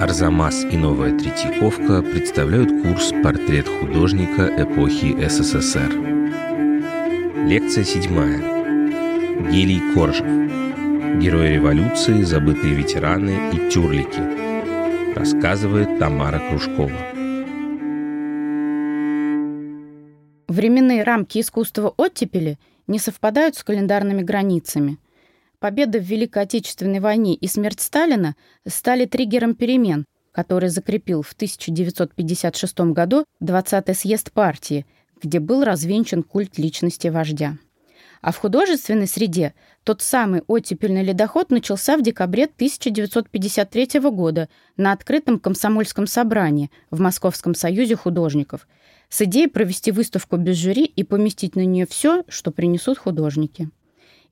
Арзамас и Новая Третьяковка представляют курс «Портрет художника эпохи СССР». Лекция седьмая. Гелий Коржев. Герои революции, забытые ветераны и тюрлики. Рассказывает Тамара Кружкова. Временные рамки искусства оттепели не совпадают с календарными границами – Победа в Великой Отечественной войне и смерть Сталина стали триггером перемен, который закрепил в 1956 году 20-й съезд партии, где был развенчан культ личности вождя. А в художественной среде тот самый оттепельный ледоход начался в декабре 1953 года на открытом комсомольском собрании в Московском союзе художников с идеей провести выставку без жюри и поместить на нее все, что принесут художники.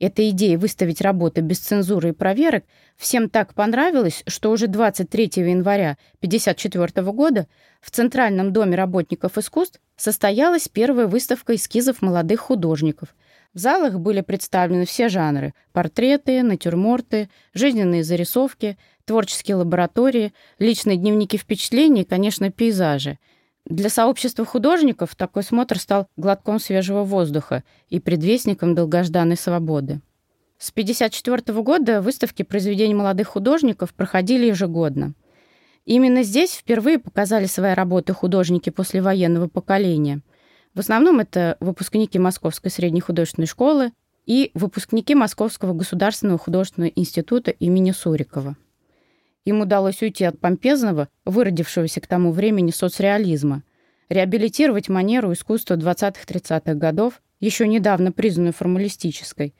Эта идея выставить работы без цензуры и проверок всем так понравилась, что уже 23 января 1954 года в Центральном доме работников искусств состоялась первая выставка эскизов молодых художников. В залах были представлены все жанры – портреты, натюрморты, жизненные зарисовки, творческие лаборатории, личные дневники впечатлений и, конечно, пейзажи – для сообщества художников такой смотр стал глотком свежего воздуха и предвестником долгожданной свободы. С 1954 года выставки произведений молодых художников проходили ежегодно. Именно здесь впервые показали свои работы художники послевоенного поколения. В основном это выпускники Московской средней художественной школы и выпускники Московского государственного художественного института имени Сурикова. Им удалось уйти от помпезного, выродившегося к тому времени соцреализма, реабилитировать манеру искусства 20-30-х годов, еще недавно признанную формалистической.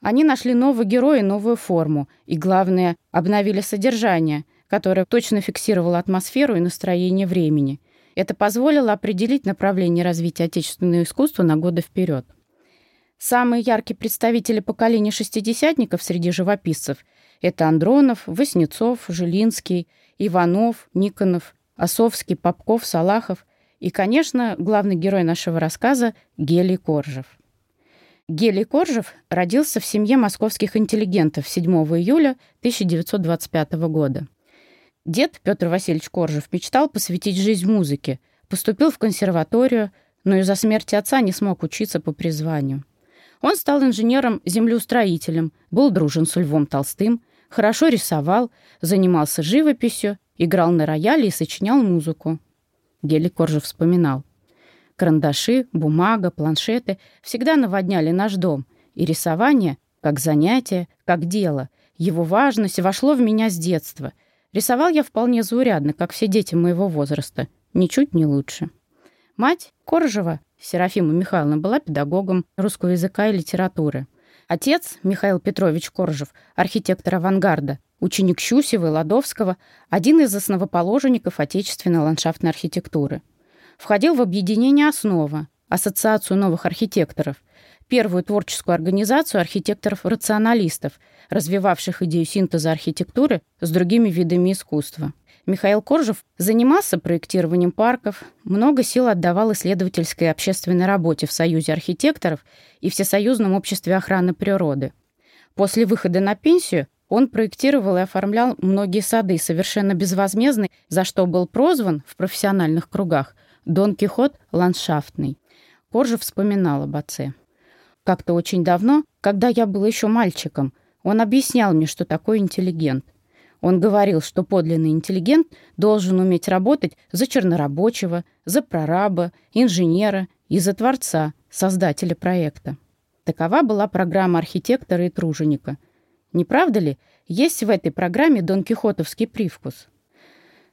Они нашли новый герой и новую форму, и, главное, обновили содержание, которое точно фиксировало атмосферу и настроение времени. Это позволило определить направление развития отечественного искусства на годы вперед. Самые яркие представители поколения шестидесятников среди живописцев – это Андронов, Васнецов, Жилинский, Иванов, Никонов, Осовский, Попков, Салахов и, конечно, главный герой нашего рассказа Гелий Коржев. Гелий Коржев родился в семье московских интеллигентов 7 июля 1925 года. Дед Петр Васильевич Коржев мечтал посвятить жизнь музыке, поступил в консерваторию, но из-за смерти отца не смог учиться по призванию. Он стал инженером-землеустроителем, был дружен с Львом Толстым, хорошо рисовал, занимался живописью, играл на рояле и сочинял музыку. Гели Коржев вспоминал. Карандаши, бумага, планшеты всегда наводняли наш дом, и рисование, как занятие, как дело, его важность вошло в меня с детства. Рисовал я вполне заурядно, как все дети моего возраста, ничуть не лучше. Мать Коржева, Серафима Михайловна, была педагогом русского языка и литературы. Отец, Михаил Петрович Коржев, архитектор авангарда, ученик Щусева и Ладовского, один из основоположников отечественной ландшафтной архитектуры. Входил в объединение «Основа», Ассоциацию новых архитекторов, первую творческую организацию архитекторов-рационалистов, развивавших идею синтеза архитектуры с другими видами искусства. Михаил Коржев занимался проектированием парков, много сил отдавал исследовательской и общественной работе в Союзе архитекторов и Всесоюзном обществе охраны природы. После выхода на пенсию он проектировал и оформлял многие сады совершенно безвозмездно, за что был прозван в профессиональных кругах «Дон Кихот ландшафтный». Коржев вспоминал об отце. Как-то очень давно, когда я был еще мальчиком, он объяснял мне, что такое интеллигент. Он говорил, что подлинный интеллигент должен уметь работать за чернорабочего, за прораба, инженера и за творца, создателя проекта. Такова была программа архитектора и труженика. Не правда ли, есть в этой программе Дон Кихотовский привкус?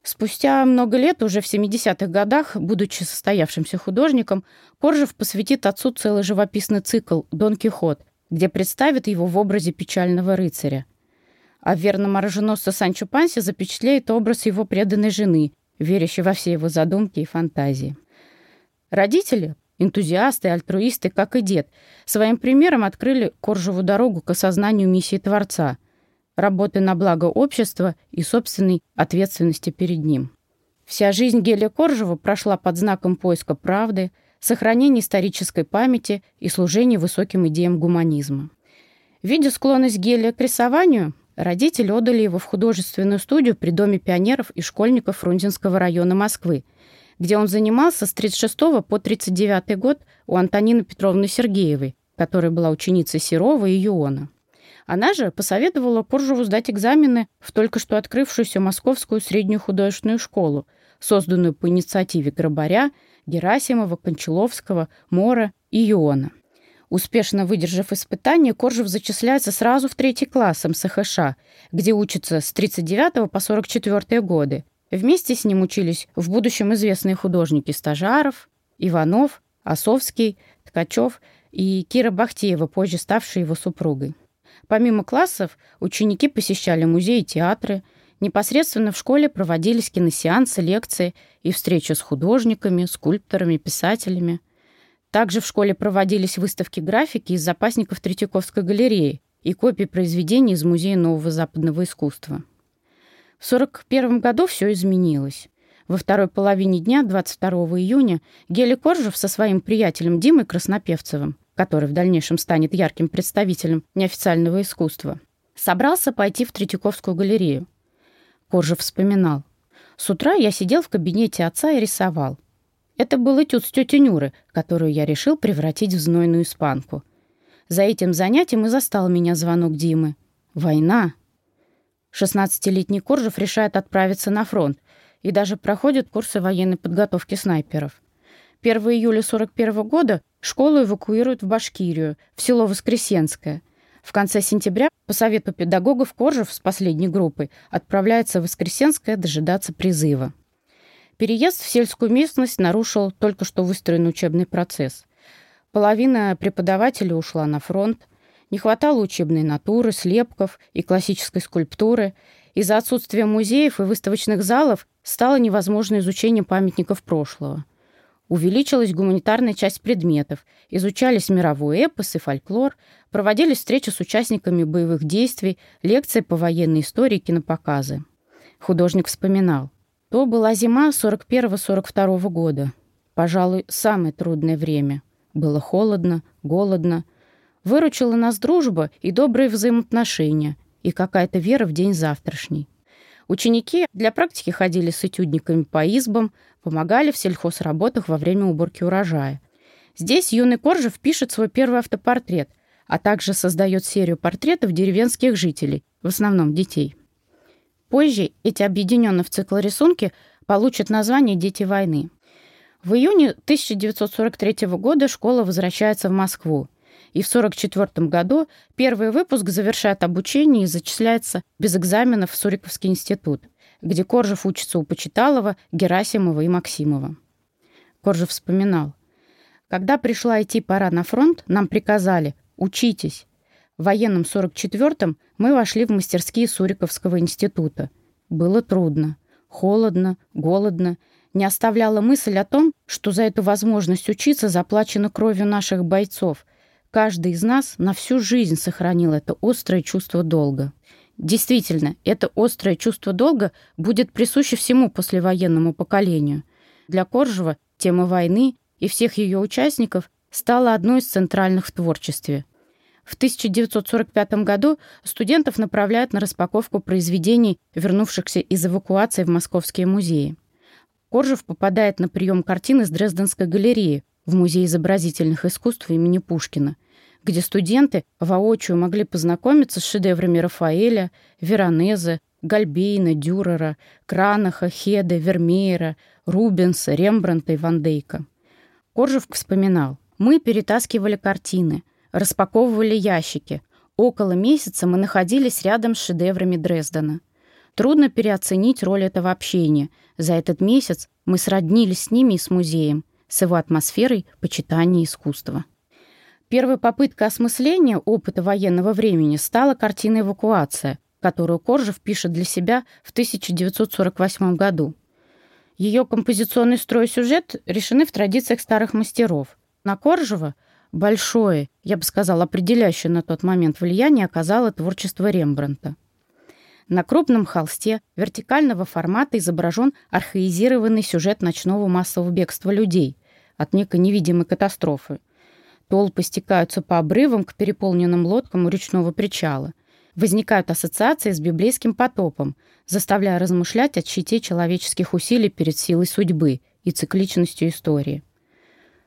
Спустя много лет, уже в 70-х годах, будучи состоявшимся художником, Коржев посвятит отцу целый живописный цикл «Дон Кихот», где представит его в образе печального рыцаря – а в верном оруженосце Санчо Панси запечатляет образ его преданной жены, верящей во все его задумки и фантазии. Родители, энтузиасты, альтруисты, как и дед, своим примером открыли Коржеву дорогу к осознанию миссии Творца, работы на благо общества и собственной ответственности перед ним. Вся жизнь Гелия Коржева прошла под знаком поиска правды, сохранения исторической памяти и служения высоким идеям гуманизма. Видя склонность Гелия к рисованию, Родители отдали его в художественную студию при Доме пионеров и школьников Фрунзенского района Москвы, где он занимался с 36 по 39 год у Антонины Петровны Сергеевой, которая была ученицей Серова и Юона. Она же посоветовала Коржеву сдать экзамены в только что открывшуюся Московскую среднюю художественную школу, созданную по инициативе Грабаря, Герасимова, Кончаловского, Мора и Юона. Успешно выдержав испытание, Коржев зачисляется сразу в третий класс МСХШ, где учится с 39 по 44 годы. Вместе с ним учились в будущем известные художники Стажаров, Иванов, Осовский, Ткачев и Кира Бахтеева, позже ставшая его супругой. Помимо классов, ученики посещали музеи и театры. Непосредственно в школе проводились киносеансы, лекции и встречи с художниками, скульпторами, писателями. Также в школе проводились выставки графики из запасников Третьяковской галереи и копии произведений из Музея нового западного искусства. В 1941 году все изменилось. Во второй половине дня, 22 июня, Гели Коржев со своим приятелем Димой Краснопевцевым который в дальнейшем станет ярким представителем неофициального искусства, собрался пойти в Третьяковскую галерею. Коржев вспоминал. «С утра я сидел в кабинете отца и рисовал. Это был этюд с тетей Нюры, которую я решил превратить в знойную испанку. За этим занятием и застал меня звонок Димы. Война. 16-летний Коржев решает отправиться на фронт и даже проходит курсы военной подготовки снайперов. 1 июля 41 года школу эвакуируют в Башкирию, в село Воскресенское. В конце сентября по совету педагогов Коржев с последней группой отправляется в Воскресенское дожидаться призыва. Переезд в сельскую местность нарушил только что выстроенный учебный процесс. Половина преподавателей ушла на фронт, не хватало учебной натуры, слепков и классической скульптуры. Из-за отсутствия музеев и выставочных залов стало невозможно изучение памятников прошлого. Увеличилась гуманитарная часть предметов, изучались мировой эпос и фольклор, проводились встречи с участниками боевых действий, лекции по военной истории, кинопоказы. Художник вспоминал. То была зима 41-42 года. Пожалуй, самое трудное время. Было холодно, голодно. Выручила нас дружба и добрые взаимоотношения, и какая-то вера в день завтрашний. Ученики для практики ходили с этюдниками по избам, помогали в сельхозработах во время уборки урожая. Здесь юный Коржев пишет свой первый автопортрет, а также создает серию портретов деревенских жителей, в основном детей. Позже эти объединенные в цикл рисунки получат название «Дети войны». В июне 1943 года школа возвращается в Москву, и в 1944 году первый выпуск завершает обучение и зачисляется без экзаменов в Суриковский институт где Коржев учится у Почиталова, Герасимова и Максимова. Коржев вспоминал. «Когда пришла идти пора на фронт, нам приказали «учитесь». В военном 44-м мы вошли в мастерские Суриковского института. Было трудно, холодно, голодно. Не оставляла мысль о том, что за эту возможность учиться заплачено кровью наших бойцов. Каждый из нас на всю жизнь сохранил это острое чувство долга. Действительно, это острое чувство долга будет присуще всему послевоенному поколению. Для Коржева тема войны и всех ее участников стала одной из центральных в творчестве. В 1945 году студентов направляют на распаковку произведений, вернувшихся из эвакуации в московские музеи. Коржев попадает на прием картин из Дрезденской галереи в Музей изобразительных искусств имени Пушкина где студенты воочию могли познакомиться с шедеврами Рафаэля, Веронезе, Гальбейна, Дюрера, Кранаха, Хеде, Вермеера, Рубенса, Рембранта и Ван Дейка. Коржев вспоминал. «Мы перетаскивали картины, распаковывали ящики. Около месяца мы находились рядом с шедеврами Дрездена. Трудно переоценить роль этого общения. За этот месяц мы сроднились с ними и с музеем, с его атмосферой почитания искусства». Первой попыткой осмысления опыта военного времени стала картина «Эвакуация», которую Коржев пишет для себя в 1948 году. Ее композиционный строй и сюжет решены в традициях старых мастеров. На Коржева большое, я бы сказала, определяющее на тот момент влияние оказало творчество Рембранта. На крупном холсте вертикального формата изображен архаизированный сюжет ночного массового бегства людей от некой невидимой катастрофы – Толпы стекаются по обрывам к переполненным лодкам у речного причала. возникают ассоциации с библейским потопом, заставляя размышлять о щите человеческих усилий перед силой судьбы и цикличностью истории.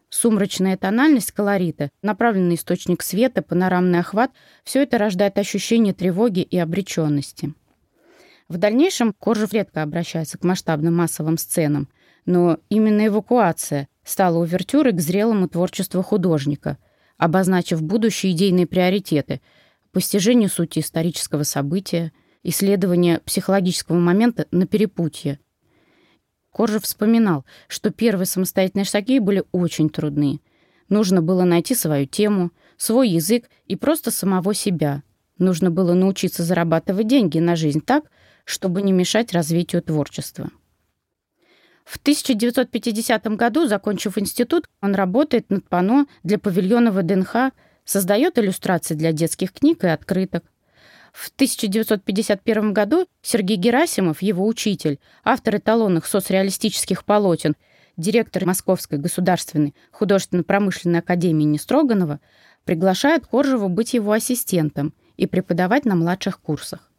Сумрачная тональность колорита, направленный источник света, панорамный охват – все это рождает ощущение тревоги и обреченности. В дальнейшем Коржев редко обращается к масштабным массовым сценам, но именно эвакуация стала увертюрой к зрелому творчеству художника, обозначив будущие идейные приоритеты – постижение сути исторического события, исследование психологического момента на перепутье. Коржев вспоминал, что первые самостоятельные шаги были очень трудны. Нужно было найти свою тему, свой язык и просто самого себя. Нужно было научиться зарабатывать деньги на жизнь так, чтобы не мешать развитию творчества. В 1950 году, закончив институт, он работает над панно для павильона ВДНХ создает иллюстрации для детских книг и открыток. В 1951 году Сергей Герасимов, его учитель, автор эталонных соцреалистических полотен, директор Московской государственной художественно-промышленной академии Нестроганова, приглашает Коржева быть его ассистентом и преподавать на младших курсах.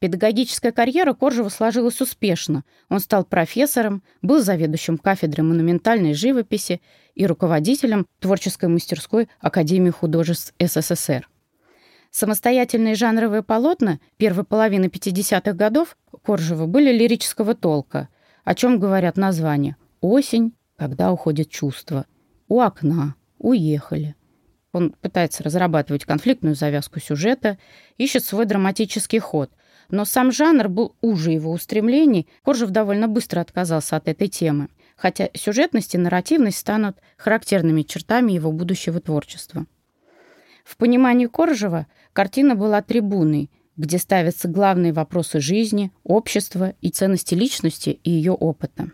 Педагогическая карьера Коржева сложилась успешно. Он стал профессором, был заведующим кафедрой монументальной живописи и руководителем творческой мастерской Академии художеств СССР. Самостоятельные жанровые полотна первой половины 50-х годов Коржева были лирического толка, о чем говорят названия? «Осень», «Когда уходит чувство», «У окна», «Уехали». Он пытается разрабатывать конфликтную завязку сюжета, ищет свой драматический ход – но сам жанр был уже его устремлений, Коржев довольно быстро отказался от этой темы, хотя сюжетность и нарративность станут характерными чертами его будущего творчества. В понимании Коржева картина была трибуной, где ставятся главные вопросы жизни, общества и ценности личности и ее опыта.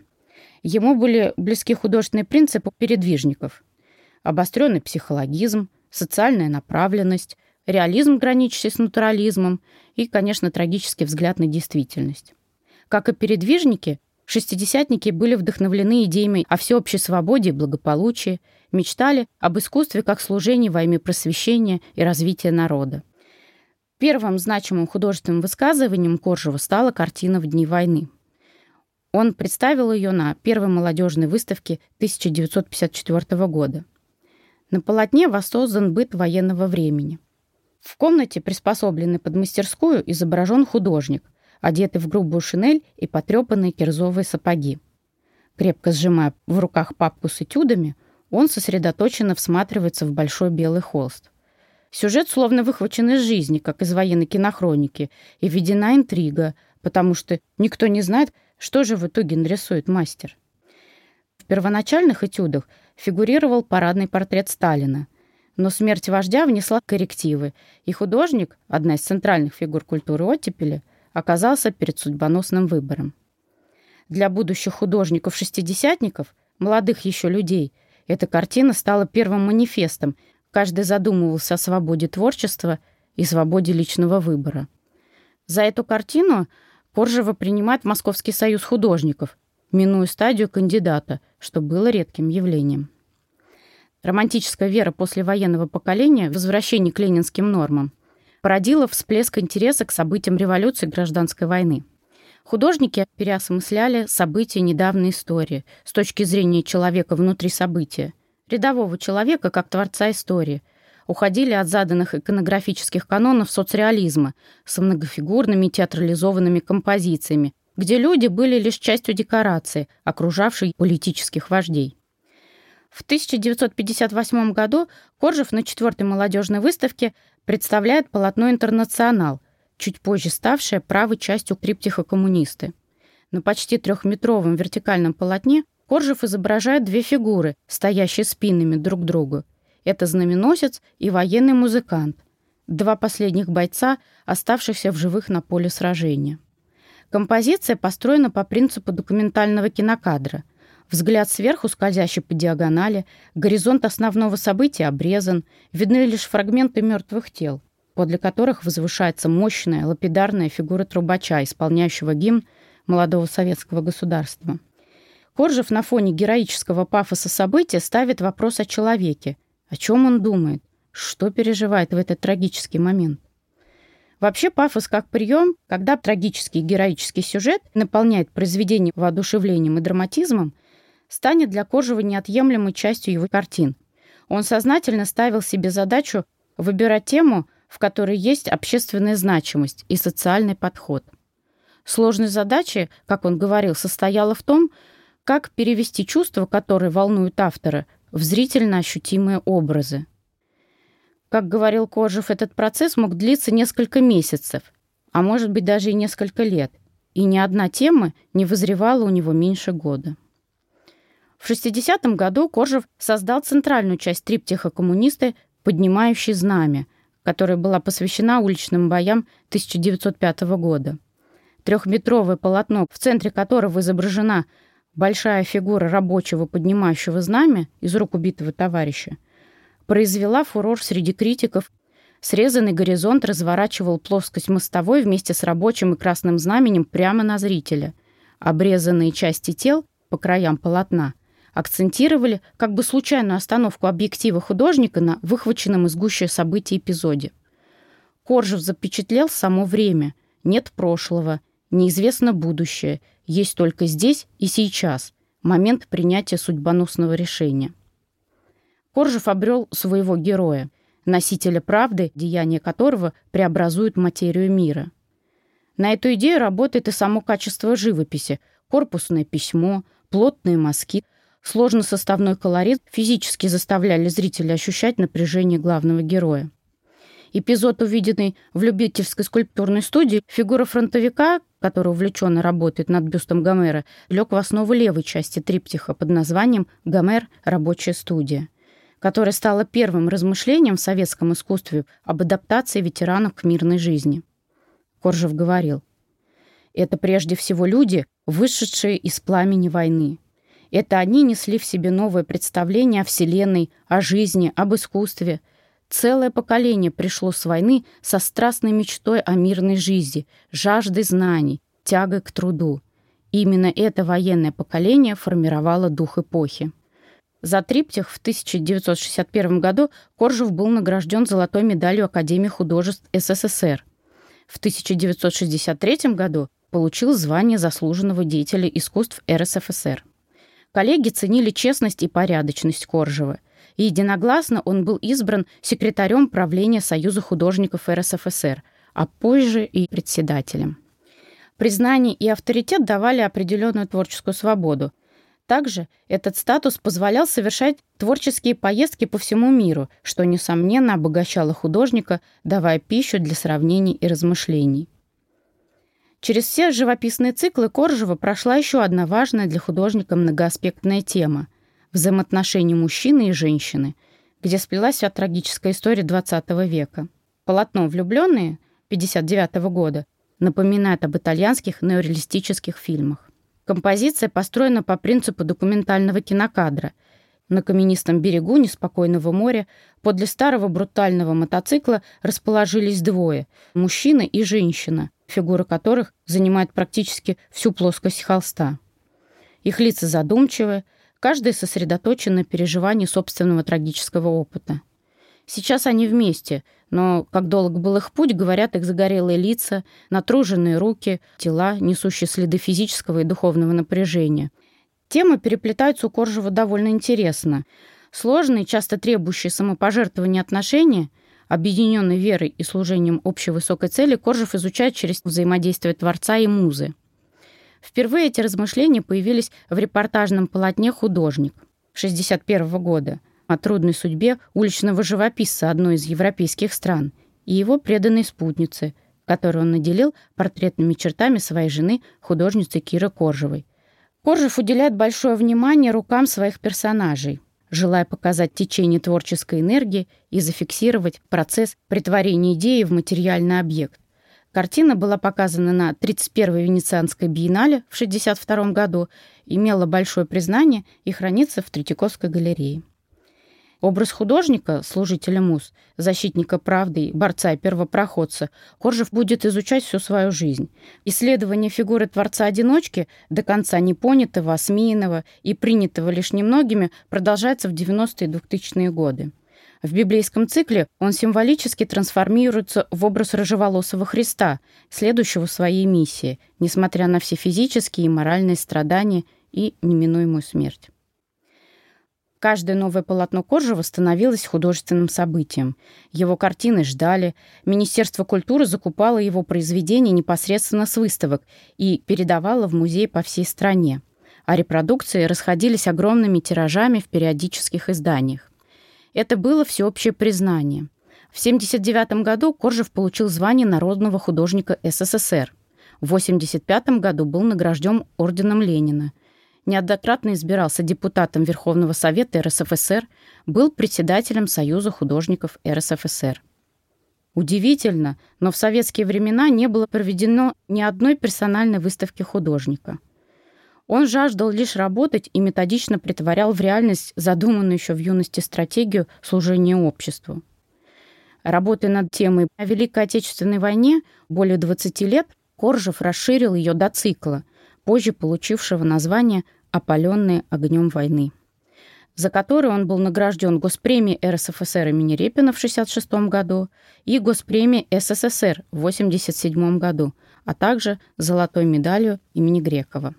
Ему были близки художественные принципы передвижников. Обостренный психологизм, социальная направленность, реализм, граничащий с натурализмом, и, конечно, трагический взгляд на действительность. Как и передвижники, шестидесятники были вдохновлены идеями о всеобщей свободе и благополучии, мечтали об искусстве как служении во имя просвещения и развития народа. Первым значимым художественным высказыванием Коржева стала картина «В дни войны». Он представил ее на первой молодежной выставке 1954 года. На полотне воссоздан быт военного времени. В комнате, приспособленной под мастерскую, изображен художник, одетый в грубую шинель и потрепанные кирзовые сапоги. Крепко сжимая в руках папку с этюдами, он сосредоточенно всматривается в большой белый холст. Сюжет словно выхвачен из жизни, как из военной кинохроники, и введена интрига, потому что никто не знает, что же в итоге нарисует мастер. В первоначальных этюдах фигурировал парадный портрет Сталина, но смерть вождя внесла коррективы, и художник, одна из центральных фигур культуры оттепели, оказался перед судьбоносным выбором. Для будущих художников-шестидесятников, молодых еще людей, эта картина стала первым манифестом. Каждый задумывался о свободе творчества и свободе личного выбора. За эту картину Коржева принимает Московский союз художников, минуя стадию кандидата, что было редким явлением. Романтическая вера послевоенного поколения, возвращение к ленинским нормам, породила всплеск интереса к событиям революции и гражданской войны. Художники переосмысляли события недавней истории с точки зрения человека внутри события, рядового человека как творца истории, уходили от заданных иконографических канонов соцреализма с многофигурными театрализованными композициями, где люди были лишь частью декорации, окружавшей политических вождей. В 1958 году Коржев на четвертой молодежной выставке представляет полотно «Интернационал», чуть позже ставшее правой частью триптиха «Коммунисты». На почти трехметровом вертикальном полотне Коржев изображает две фигуры, стоящие спинами друг к другу. Это знаменосец и военный музыкант, два последних бойца, оставшихся в живых на поле сражения. Композиция построена по принципу документального кинокадра – Взгляд сверху, скользящий по диагонали, горизонт основного события обрезан, видны лишь фрагменты мертвых тел, подле которых возвышается мощная лапидарная фигура трубача, исполняющего гимн молодого советского государства. Коржев на фоне героического пафоса события ставит вопрос о человеке. О чем он думает? Что переживает в этот трагический момент? Вообще пафос как прием, когда трагический героический сюжет наполняет произведение воодушевлением и драматизмом, станет для Кожева неотъемлемой частью его картин. Он сознательно ставил себе задачу выбирать тему, в которой есть общественная значимость и социальный подход. Сложность задачи, как он говорил, состояла в том, как перевести чувства, которые волнуют автора, в зрительно ощутимые образы. Как говорил Кожев, этот процесс мог длиться несколько месяцев, а может быть даже и несколько лет, и ни одна тема не вызревала у него меньше года. В 60-м году Коржев создал центральную часть триптиха «Коммунисты», поднимающий знамя, которая была посвящена уличным боям 1905 года. Трехметровое полотно, в центре которого изображена большая фигура рабочего, поднимающего знамя из рук убитого товарища, произвела фурор среди критиков. Срезанный горизонт разворачивал плоскость мостовой вместе с рабочим и красным знаменем прямо на зрителя. Обрезанные части тел по краям полотна акцентировали как бы случайную остановку объектива художника на выхваченном из гуще событий эпизоде. Коржев запечатлел само время. Нет прошлого, неизвестно будущее, есть только здесь и сейчас, момент принятия судьбоносного решения. Коржев обрел своего героя, носителя правды, деяния которого преобразуют материю мира. На эту идею работает и само качество живописи, корпусное письмо, плотные мазки, сложносоставной колорит физически заставляли зрителя ощущать напряжение главного героя. Эпизод, увиденный в любительской скульптурной студии, фигура фронтовика, который увлеченно работает над бюстом Гомера, лег в основу левой части триптиха под названием «Гомер. Рабочая студия» которое стало первым размышлением в советском искусстве об адаптации ветеранов к мирной жизни. Коржев говорил, «Это прежде всего люди, вышедшие из пламени войны. Это они несли в себе новое представление о Вселенной, о жизни, об искусстве. Целое поколение пришло с войны со страстной мечтой о мирной жизни, жаждой знаний, тягой к труду. именно это военное поколение формировало дух эпохи. За триптих в 1961 году Коржев был награжден золотой медалью Академии художеств СССР. В 1963 году получил звание заслуженного деятеля искусств РСФСР. Коллеги ценили честность и порядочность Коржева. И единогласно он был избран секретарем правления Союза художников РСФСР, а позже и председателем. Признание и авторитет давали определенную творческую свободу – также этот статус позволял совершать творческие поездки по всему миру, что, несомненно, обогащало художника, давая пищу для сравнений и размышлений. Через все живописные циклы Коржева прошла еще одна важная для художника многоаспектная тема – взаимоотношения мужчины и женщины, где сплелась вся трагическая история XX века. Полотно «Влюбленные» 1959 года напоминает об итальянских неореалистических фильмах. Композиция построена по принципу документального кинокадра. На каменистом берегу неспокойного моря подле старого брутального мотоцикла расположились двое – мужчина и женщина, фигура которых занимает практически всю плоскость холста. Их лица задумчивы, каждый сосредоточен на переживании собственного трагического опыта. Сейчас они вместе, но как долг был их путь, говорят их загорелые лица, натруженные руки, тела, несущие следы физического и духовного напряжения. Темы переплетаются у Коржева довольно интересно. Сложные, часто требующие самопожертвования отношения, объединенные верой и служением общей высокой цели, Коржев изучает через взаимодействие Творца и Музы. Впервые эти размышления появились в репортажном полотне «Художник» 1961 года – о трудной судьбе уличного живописца одной из европейских стран и его преданной спутницы, которую он наделил портретными чертами своей жены, художницы Киры Коржевой. Коржев уделяет большое внимание рукам своих персонажей, желая показать течение творческой энергии и зафиксировать процесс притворения идеи в материальный объект. Картина была показана на 31-й Венецианской биеннале в 1962 году, имела большое признание и хранится в Третьяковской галерее. Образ художника, служителя муз, защитника правды, борца и первопроходца Коржев будет изучать всю свою жизнь. Исследование фигуры творца-одиночки, до конца непонятого, осмеянного и принятого лишь немногими, продолжается в 90-е и 2000-е годы. В библейском цикле он символически трансформируется в образ рыжеволосого Христа, следующего своей миссии, несмотря на все физические и моральные страдания и неминуемую смерть. Каждое новое полотно Коржева становилось художественным событием. Его картины ждали, Министерство культуры закупало его произведения непосредственно с выставок и передавало в музей по всей стране. А репродукции расходились огромными тиражами в периодических изданиях. Это было всеобщее признание. В 1979 году Коржев получил звание народного художника СССР. В 1985 году был награжден орденом Ленина – неоднократно избирался депутатом Верховного Совета РСФСР, был председателем Союза художников РСФСР. Удивительно, но в советские времена не было проведено ни одной персональной выставки художника. Он жаждал лишь работать и методично притворял в реальность задуманную еще в юности стратегию служения обществу. Работая над темой о Великой Отечественной войне более 20 лет, Коржев расширил ее до цикла – позже получившего название «Опаленные огнем войны», за который он был награжден Госпремией РСФСР имени Репина в 1966 году и Госпремией СССР в 1987 году, а также золотой медалью имени Грекова.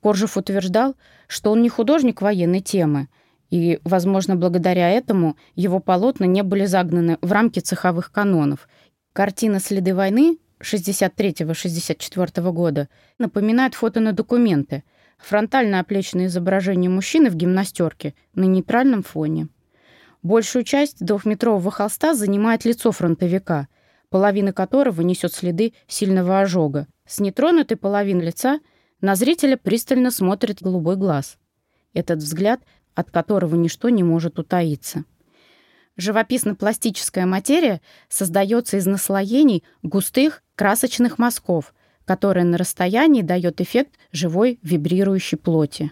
Коржев утверждал, что он не художник военной темы, и, возможно, благодаря этому его полотна не были загнаны в рамки цеховых канонов. Картина «Следы войны» 63-64 года напоминает фото на документы. Фронтально оплеченное изображение мужчины в гимнастерке на нейтральном фоне. Большую часть двухметрового холста занимает лицо фронтовика, половина которого несет следы сильного ожога. С нетронутой половины лица на зрителя пристально смотрит голубой глаз. Этот взгляд, от которого ничто не может утаиться. Живописно-пластическая материя создается из наслоений густых красочных мазков, которые на расстоянии дает эффект живой вибрирующей плоти.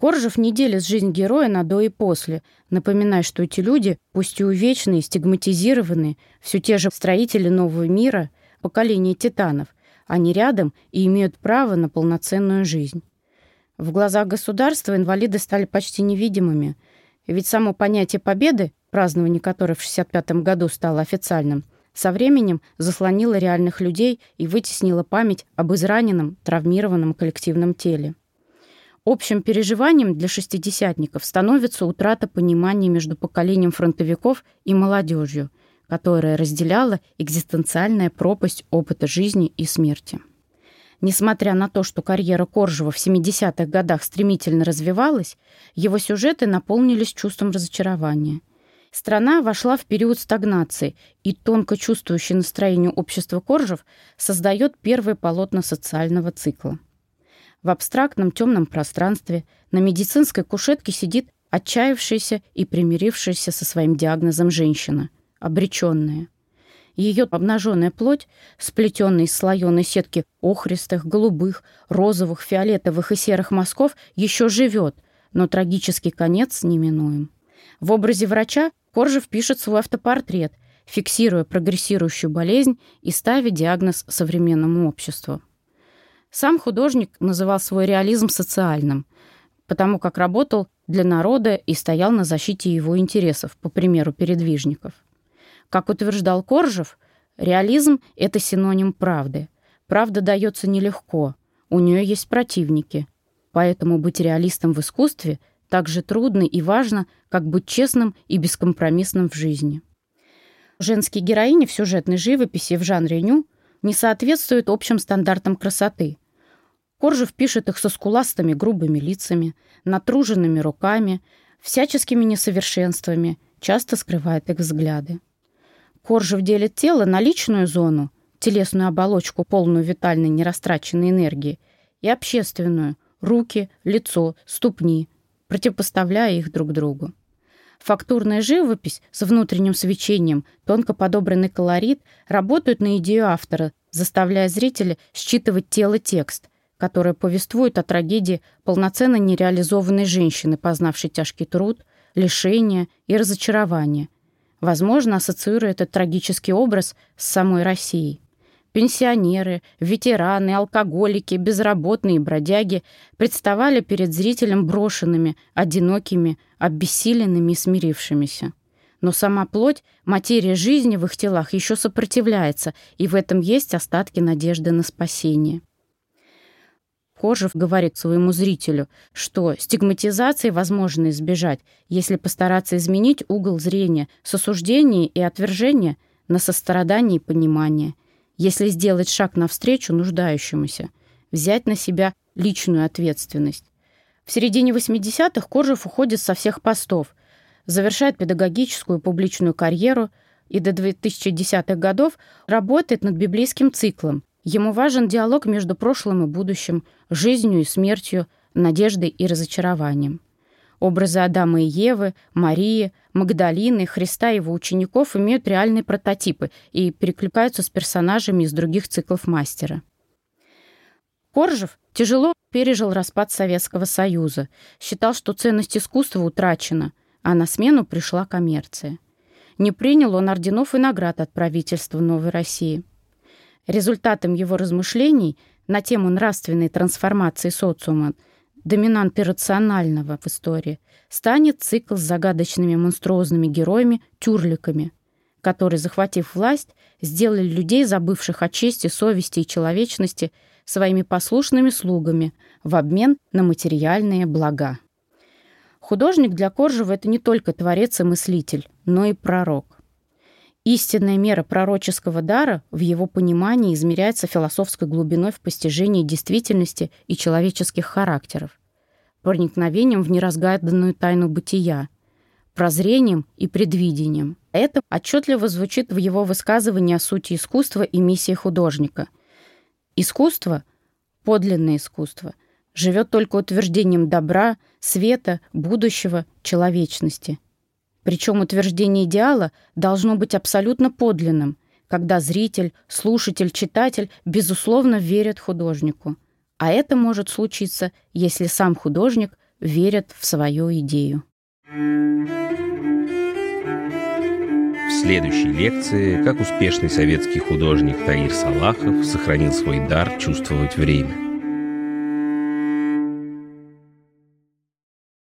Коржев не делит жизнь героя на до и после, напоминая, что эти люди, пусть и увечные, стигматизированные, все те же строители нового мира, поколение титанов, они рядом и имеют право на полноценную жизнь. В глазах государства инвалиды стали почти невидимыми, ведь само понятие победы празднование которой в 1965 году стало официальным, со временем заслонило реальных людей и вытеснило память об израненном, травмированном коллективном теле. Общим переживанием для шестидесятников становится утрата понимания между поколением фронтовиков и молодежью, которая разделяла экзистенциальная пропасть опыта жизни и смерти. Несмотря на то, что карьера Коржева в 70-х годах стремительно развивалась, его сюжеты наполнились чувством разочарования – Страна вошла в период стагнации, и тонко чувствующий настроение общества Коржев создает первые полотна социального цикла. В абстрактном темном пространстве на медицинской кушетке сидит отчаявшаяся и примирившаяся со своим диагнозом женщина, обреченная. Ее обнаженная плоть, сплетенная из слоеной сетки охристых, голубых, розовых, фиолетовых и серых мазков, еще живет, но трагический конец неминуем. В образе врача Коржев пишет свой автопортрет, фиксируя прогрессирующую болезнь и ставя диагноз современному обществу. Сам художник называл свой реализм социальным, потому как работал для народа и стоял на защите его интересов, по примеру передвижников. Как утверждал Коржев, реализм — это синоним правды. Правда дается нелегко, у нее есть противники. Поэтому быть реалистом в искусстве так же трудно и важно, как быть честным и бескомпромиссным в жизни. Женские героини в сюжетной живописи в жанре ню не соответствуют общим стандартам красоты. Коржев пишет их со скуластыми грубыми лицами, натруженными руками, всяческими несовершенствами, часто скрывает их взгляды. Коржев делит тело на личную зону, телесную оболочку, полную витальной нерастраченной энергии, и общественную – руки, лицо, ступни, противопоставляя их друг другу. Фактурная живопись с внутренним свечением, тонко подобранный колорит работают на идею автора, заставляя зрителя считывать тело-текст, который повествует о трагедии полноценно нереализованной женщины, познавшей тяжкий труд, лишения и разочарование, возможно, ассоциируя этот трагический образ с самой Россией. Пенсионеры, ветераны, алкоголики, безработные бродяги представали перед зрителем брошенными, одинокими, обессиленными и смирившимися. но сама плоть, материя жизни в их телах еще сопротивляется, и в этом есть остатки надежды на спасение. Кожев говорит своему зрителю, что стигматизации возможно избежать, если постараться изменить угол зрения с осуждения и отвержения на сострадание и понимание, если сделать шаг навстречу нуждающемуся, взять на себя личную ответственность. В середине 80-х Кожев уходит со всех постов, завершает педагогическую публичную карьеру и до 2010-х годов работает над библейским циклом, Ему важен диалог между прошлым и будущим, жизнью и смертью, надеждой и разочарованием. Образы Адама и Евы, Марии, Магдалины, Христа и его учеников имеют реальные прототипы и перекликаются с персонажами из других циклов мастера. Коржев тяжело пережил распад Советского Союза, считал, что ценность искусства утрачена, а на смену пришла коммерция. Не принял он орденов и наград от правительства Новой России. Результатом его размышлений на тему нравственной трансформации социума, доминанты рационального в истории, станет цикл с загадочными монструозными героями-тюрликами, которые, захватив власть, сделали людей, забывших о чести, совести и человечности, своими послушными слугами в обмен на материальные блага. Художник для Коржева — это не только творец и мыслитель, но и пророк. Истинная мера пророческого дара в его понимании измеряется философской глубиной в постижении действительности и человеческих характеров, проникновением в неразгаданную тайну бытия, прозрением и предвидением. Это отчетливо звучит в его высказывании о сути искусства и миссии художника. Искусство, подлинное искусство, живет только утверждением добра, света, будущего, человечности – причем утверждение идеала должно быть абсолютно подлинным, когда зритель, слушатель, читатель безусловно верят художнику. А это может случиться, если сам художник верит в свою идею. В следующей лекции, как успешный советский художник Таир Салахов сохранил свой дар чувствовать время –